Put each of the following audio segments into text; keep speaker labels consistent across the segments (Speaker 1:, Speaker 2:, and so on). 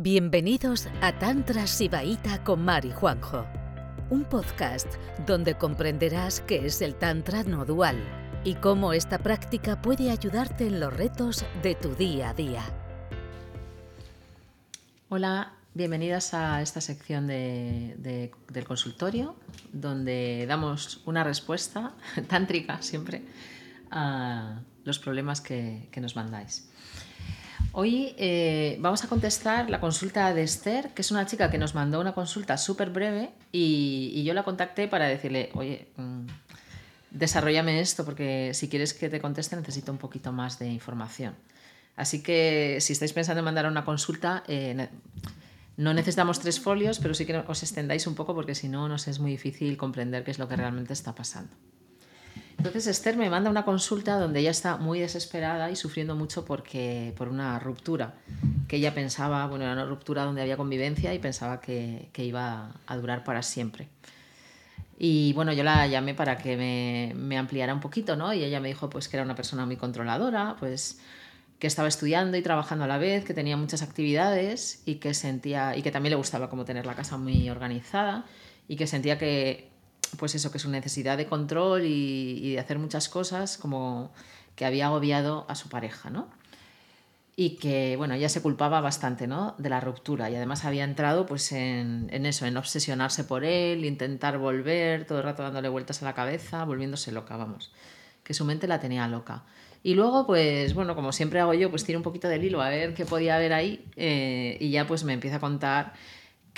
Speaker 1: Bienvenidos a Tantra Sibaíta con Mari Juanjo, un podcast donde comprenderás qué es el Tantra no dual y cómo esta práctica puede ayudarte en los retos de tu día a día.
Speaker 2: Hola, bienvenidas a esta sección del consultorio donde damos una respuesta tántrica siempre a los problemas que nos mandáis. Hoy eh, vamos a contestar la consulta de Esther, que es una chica que nos mandó una consulta súper breve y, yo la contacté para decirle, oye, mm, desarrollame esto porque si quieres que te conteste necesito un poquito más de información. Así que si estáis pensando en mandar una consulta, eh, no necesitamos tres folios, pero sí que os extendáis un poco porque si no nos es muy difícil comprender qué es lo que realmente está pasando. Entonces Esther me manda una consulta donde ella está muy desesperada y sufriendo mucho porque, por una ruptura que ella pensaba, bueno, era una ruptura donde había convivencia y pensaba que, iba a durar para siempre. Y bueno, yo la llamé para que me, me, ampliara un poquito, ¿no? Y ella me dijo pues que era una persona muy controladora, pues que estaba estudiando y trabajando a la vez, que tenía muchas actividades y que sentía y que también le gustaba como tener la casa muy organizada y que sentía que pues eso, que su necesidad de control y, de hacer muchas cosas, como que había agobiado a su pareja, ¿no? Y que, bueno, ella se culpaba bastante, ¿no? De la ruptura y además había entrado pues en, en eso, en obsesionarse por él, intentar volver, todo el rato dándole vueltas a la cabeza, volviéndose loca, vamos, que su mente la tenía loca. Y luego, pues bueno, como siempre hago yo, pues tiro un poquito del hilo a ver qué podía haber ahí eh, y ya pues me empieza a contar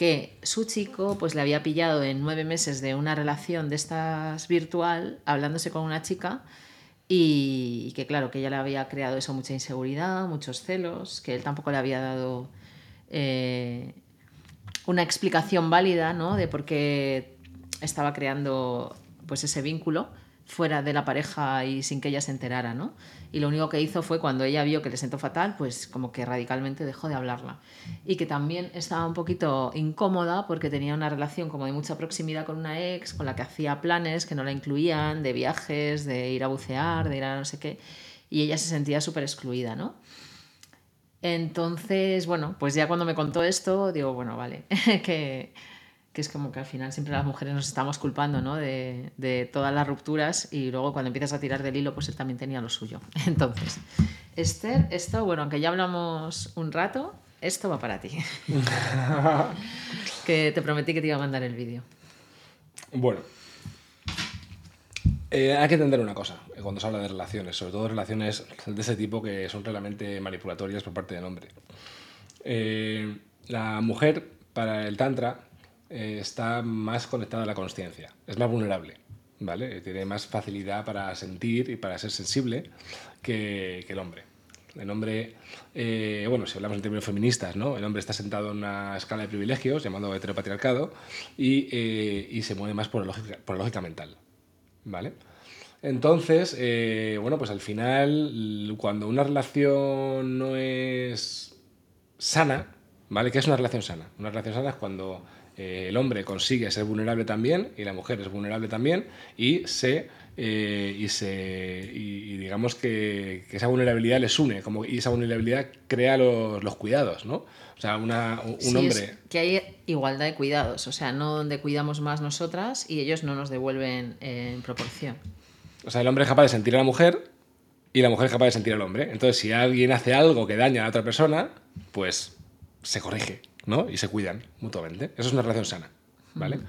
Speaker 2: que su chico pues le había pillado en nueve meses de una relación de estas virtual, hablándose con una chica, y, que claro, que ella le había creado eso mucha inseguridad, muchos celos, que él tampoco le había dado eh, una explicación válida ¿no? de por qué estaba creando pues ese vínculo fuera de la pareja y sin que ella se enterara, ¿no? Y lo único que hizo fue cuando ella vio que le sentó fatal, pues como que radicalmente dejó de hablarla. Y que también estaba un poquito incómoda porque tenía una relación como de mucha proximidad con una ex, con la que hacía planes que no la incluían, de viajes, de ir a bucear, de ir a no sé qué, y ella se sentía súper excluida, ¿no? Entonces, bueno, pues ya cuando me contó esto, digo, bueno, vale, que que es como que al final siempre las mujeres nos estamos culpando ¿no? de, de, todas las rupturas y luego cuando empiezas a tirar del hilo, pues él también tenía lo suyo. Entonces, Esther, esto, bueno, aunque ya hablamos un rato, esto va para ti. que te prometí que te iba a mandar el vídeo.
Speaker 3: Bueno, eh, hay que entender una cosa cuando se habla de relaciones, sobre todo relaciones de ese tipo que son realmente manipulatorias por parte del hombre. Eh, la mujer, para el Tantra, eh, está más conectada a la conciencia, es más vulnerable, ¿vale? Tiene más facilidad para sentir y para ser sensible que, el hombre. El hombre, eh, bueno, si hablamos en términos feministas, ¿no? El hombre está sentado en una escala de privilegios llamado heteropatriarcado y, eh, y se mueve más por, lógica, por lógica mental, ¿vale? Entonces, bueno, pues al final, cuando una relación no es sana, ¿vale? ¿Qué es una relación sana? Una relación sana es cuando eh, el hombre consigue ser vulnerable también y la mujer es vulnerable también y se eh, y se y, digamos que, esa vulnerabilidad les une como y esa vulnerabilidad crea los, los cuidados no o sea una, un hombre
Speaker 2: que hay igualdad de cuidados o sea no donde cuidamos más nosotras y ellos no nos devuelven en proporción.
Speaker 3: O sea el hombre es capaz de sentir a la mujer y la mujer es capaz de sentir al hombre. Entonces si alguien hace algo que daña a la otra persona pues se corrige ¿no? Y se cuidan mutuamente. Eso es una relación sana, ¿vale?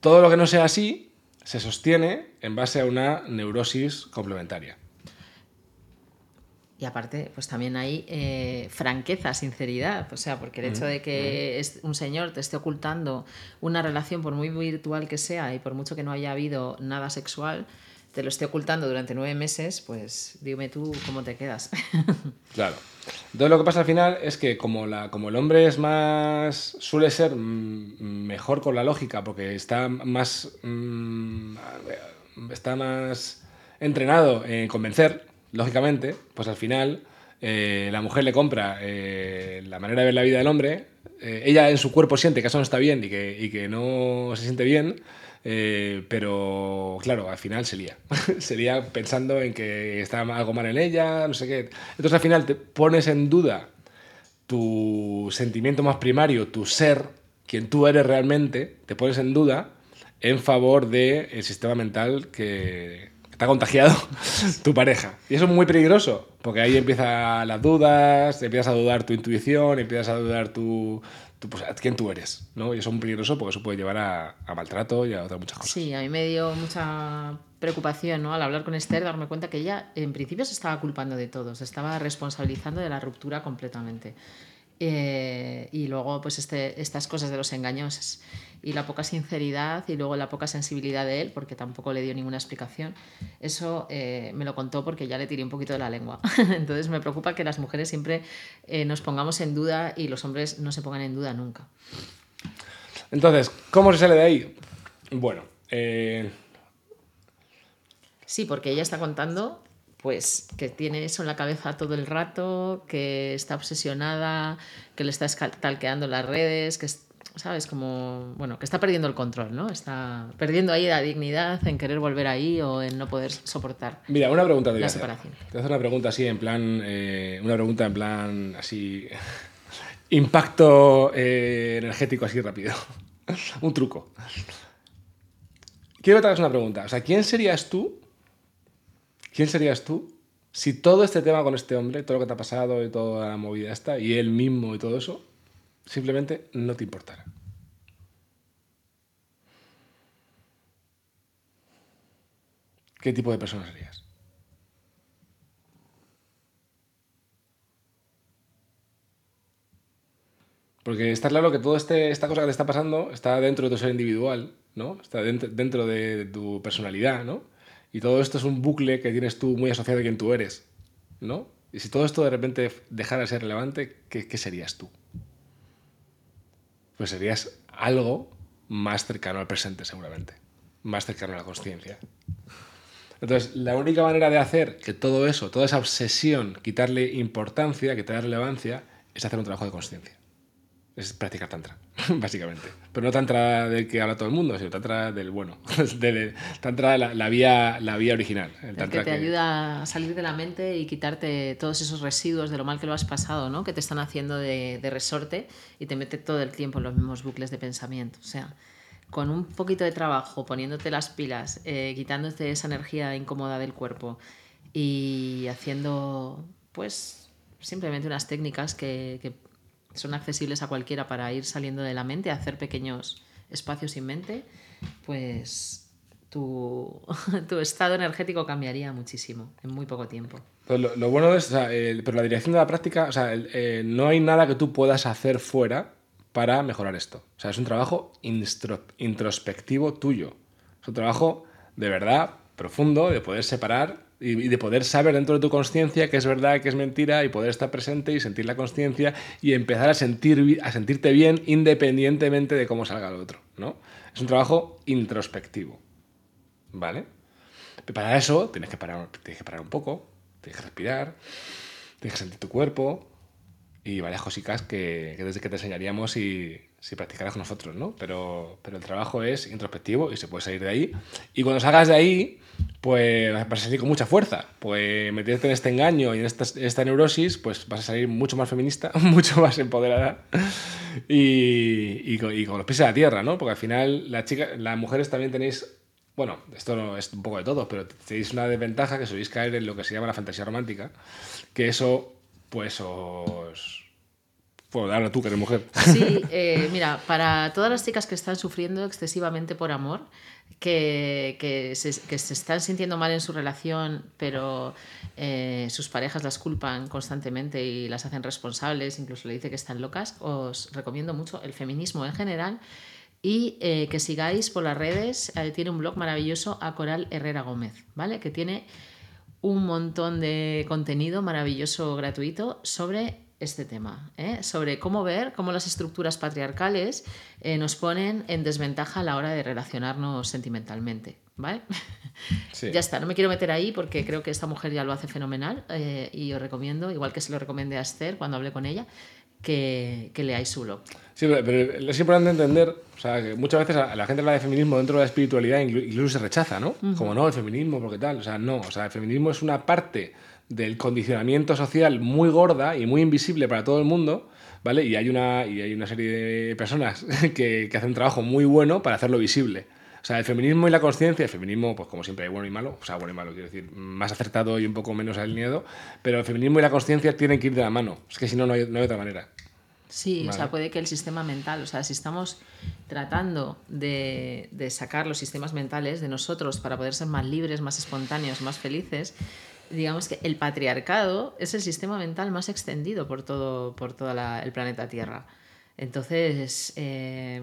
Speaker 3: Todo lo que no sea así se sostiene en base a una neurosis complementaria.
Speaker 2: Y aparte, pues también hay eh, franqueza, sinceridad. O sea, porque el hecho de que un señor te esté ocultando una relación, por muy virtual que sea y por mucho que no haya habido nada sexual, te lo esté ocultando durante nueve meses, pues dime tú cómo te quedas.
Speaker 3: claro. Entonces lo que pasa al final es que como, la, como el hombre es más, suele ser mejor con la lógica, porque está más, mm, está más entrenado en convencer, lógicamente, pues al final eh, la mujer le compra eh, la manera de ver la vida del hombre, eh, ella en su cuerpo siente que eso no está bien y que, y que no se siente bien, eh, pero claro, al final se lía. se lía pensando en que está algo mal en ella, no sé qué. Entonces al final te pones en duda tu sentimiento más primario, tu ser, quien tú eres realmente, te pones en duda en favor del sistema mental que está contagiado tu pareja. Y eso es muy peligroso, porque ahí empiezan las dudas, empiezas a dudar tu intuición, empiezas a dudar tu, pues, quién tú eres, ¿no? Y eso es muy peligroso porque eso puede llevar a, maltrato y a otras muchas cosas.
Speaker 2: Sí, a mí me dio mucha preocupación, ¿no? Al hablar con Esther, darme cuenta que ella en principio se estaba culpando de todo, se estaba responsabilizando de la ruptura completamente. Eh, y luego, pues este, estas cosas de los engaños y la poca sinceridad y luego la poca sensibilidad de él, porque tampoco le dio ninguna explicación, eso eh, me lo contó porque ya le tiré un poquito de la lengua. Entonces me preocupa que las mujeres siempre eh, nos pongamos en duda y los hombres no se pongan en duda nunca.
Speaker 3: Entonces, ¿cómo se sale de ahí? Bueno.
Speaker 2: Sí, porque ella está contando pues que tiene eso en la cabeza todo el rato, que está obsesionada, que le está talqueando las redes, que sabes como bueno, que está perdiendo el control, ¿no? Está perdiendo ahí la dignidad en querer volver ahí o en no poder soportar.
Speaker 3: Mira, una pregunta de la separación. Te hacer una pregunta así en plan eh, una pregunta en plan así impacto eh, energético así rápido. Un truco. Quiero hacer una pregunta. O sea, ¿quién serías tú ¿Quién serías tú si todo este tema con este hombre, todo lo que te ha pasado y toda la movida esta, y él mismo y todo eso, simplemente no te importara? ¿Qué tipo de persona serías? Porque está claro que toda este, esta cosa que te está pasando está dentro de tu ser individual, ¿no? Está dentro, dentro de tu personalidad, ¿no? Y todo esto es un bucle que tienes tú muy asociado a quien tú eres, ¿no? Y si todo esto de repente dejara de ser relevante, ¿qué, serías tú? Pues serías algo más cercano al presente, seguramente. Más cercano a la conciencia. Entonces, la única manera de hacer que todo eso, toda esa obsesión, quitarle importancia, quitarle relevancia, es hacer un trabajo de conciencia es practicar tantra, básicamente. Pero no tantra del que habla todo el mundo, sino tantra del bueno, de, tantra la, la, vía, la vía original.
Speaker 2: El, que te ayuda a salir de la mente y quitarte todos esos residuos de lo mal que lo has pasado, ¿no? que te están haciendo de, de resorte y te mete todo el tiempo en los mismos bucles de pensamiento. O sea, con un poquito de trabajo, poniéndote las pilas, eh, quitándote esa energía incómoda del cuerpo y haciendo, pues, simplemente unas técnicas que, que son accesibles a cualquiera para ir saliendo de la mente, hacer pequeños espacios sin mente, pues tu, tu estado energético cambiaría muchísimo en muy poco tiempo.
Speaker 3: Lo, bueno es, pero la dirección de la práctica, o sea, eh, no hay nada que tú puedas hacer fuera para mejorar esto. O sea, es un trabajo introspectivo tuyo. Es un trabajo de verdad profundo, de poder separar y de poder saber dentro de tu conciencia qué es verdad, qué es mentira y poder estar presente y sentir la conciencia y empezar a, sentir, a sentirte bien independientemente de cómo salga el otro, ¿no? Es un trabajo introspectivo, ¿vale? para eso tienes que, parar, tienes que parar un poco, tienes que respirar, tienes que sentir tu cuerpo y varias cositas que, que desde que te enseñaríamos y, si practicaras con nosotros, ¿no? Pero, pero el trabajo es introspectivo y se puede salir de ahí. Y cuando salgas de ahí, pues vas a salir con mucha fuerza. Pues meterte en este engaño y en esta, esta neurosis, pues vas a salir mucho más feminista, mucho más empoderada y, y, con, y, con, los pies a la tierra, ¿no? Porque al final la chica, las mujeres también tenéis, bueno, esto no es un poco de todo, pero tenéis una desventaja que sois caer en lo que se llama la fantasía romántica, que eso pues os pues ahora tú que eres mujer.
Speaker 2: Sí, eh, mira, para todas las chicas que están sufriendo excesivamente por amor, que, que, se, que se, están sintiendo mal en su relación, pero eh, sus parejas las culpan constantemente y las hacen responsables, incluso le dice que están locas, os recomiendo mucho el feminismo en general y eh, que sigáis por las redes. tiene un blog maravilloso a Coral Herrera Gómez, ¿vale? Que tiene un montón de contenido maravilloso gratuito sobre este tema, ¿eh? sobre cómo ver cómo las estructuras patriarcales eh, nos ponen en desventaja a la hora de relacionarnos sentimentalmente. ¿vale? ya está, no me quiero meter ahí porque creo que esta mujer ya lo hace fenomenal eh, y os recomiendo, igual que se lo recomendé a Esther cuando hablé con ella, que, que leáis su blog.
Speaker 3: Sí, pero es importante entender, o sea, que muchas veces a la gente habla de feminismo dentro de la espiritualidad incluso se rechaza, ¿no? Como no, el feminismo, porque tal, o sea, no, o sea, el feminismo es una parte del condicionamiento social muy gorda y muy invisible para todo el mundo, ¿vale? Y hay una, y hay una serie de personas que, que hacen un trabajo muy bueno para hacerlo visible. O sea, el feminismo y la conciencia, el feminismo, pues como siempre hay bueno y malo, o sea, bueno y malo, quiero decir, más acertado y un poco menos alineado, pero el feminismo y la conciencia tienen que ir de la mano, es que si no, no hay, no hay otra manera.
Speaker 2: Sí, o
Speaker 3: Vale.
Speaker 2: sea, puede que el sistema mental, o sea, si estamos tratando de, de sacar los sistemas mentales de nosotros para poder ser más libres, más espontáneos, más felices, digamos que el patriarcado es el sistema mental más extendido por todo, por todo el planeta Tierra. Entonces, eh,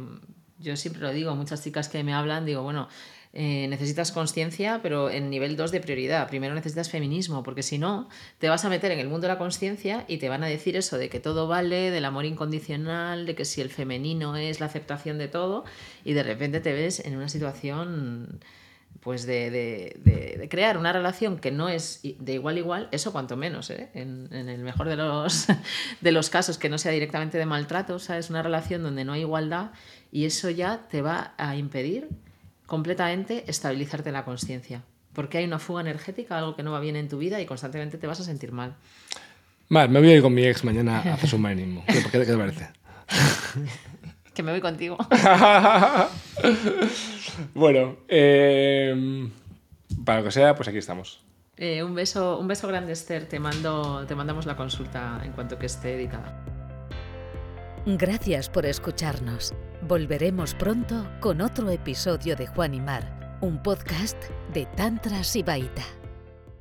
Speaker 2: yo siempre lo digo, muchas chicas que me hablan, digo, bueno, eh, necesitas conciencia, pero en nivel 2 de prioridad. Primero necesitas feminismo, porque si no, te vas a meter en el mundo de la conciencia y te van a decir eso de que todo vale, del amor incondicional, de que si el femenino es la aceptación de todo, y de repente te ves en una situación pues de, de- de- de crear una relación que no es de igual a igual, eso cuanto menos, ¿eh? en, en el mejor de los, de los casos, que no sea directamente de maltrato, ¿sabes? Una relación donde no hay igualdad y eso ya te va a impedir completamente estabilizarte la conciencia. Porque hay una fuga energética, algo que no va bien en tu vida y constantemente te vas a sentir mal.
Speaker 3: Vale, me voy a ir con mi ex mañana a hacer submarinismo. ¿Qué, qué, qué te parece?
Speaker 2: Que me voy contigo.
Speaker 3: bueno, eh, para lo que sea, pues aquí estamos.
Speaker 2: Eh, un, beso, un beso grande, Esther. Te, mando, te mandamos la consulta en cuanto que esté editada.
Speaker 1: Gracias por escucharnos. Volveremos pronto con otro episodio de Juan y Mar, un podcast de Tantra Sibaita.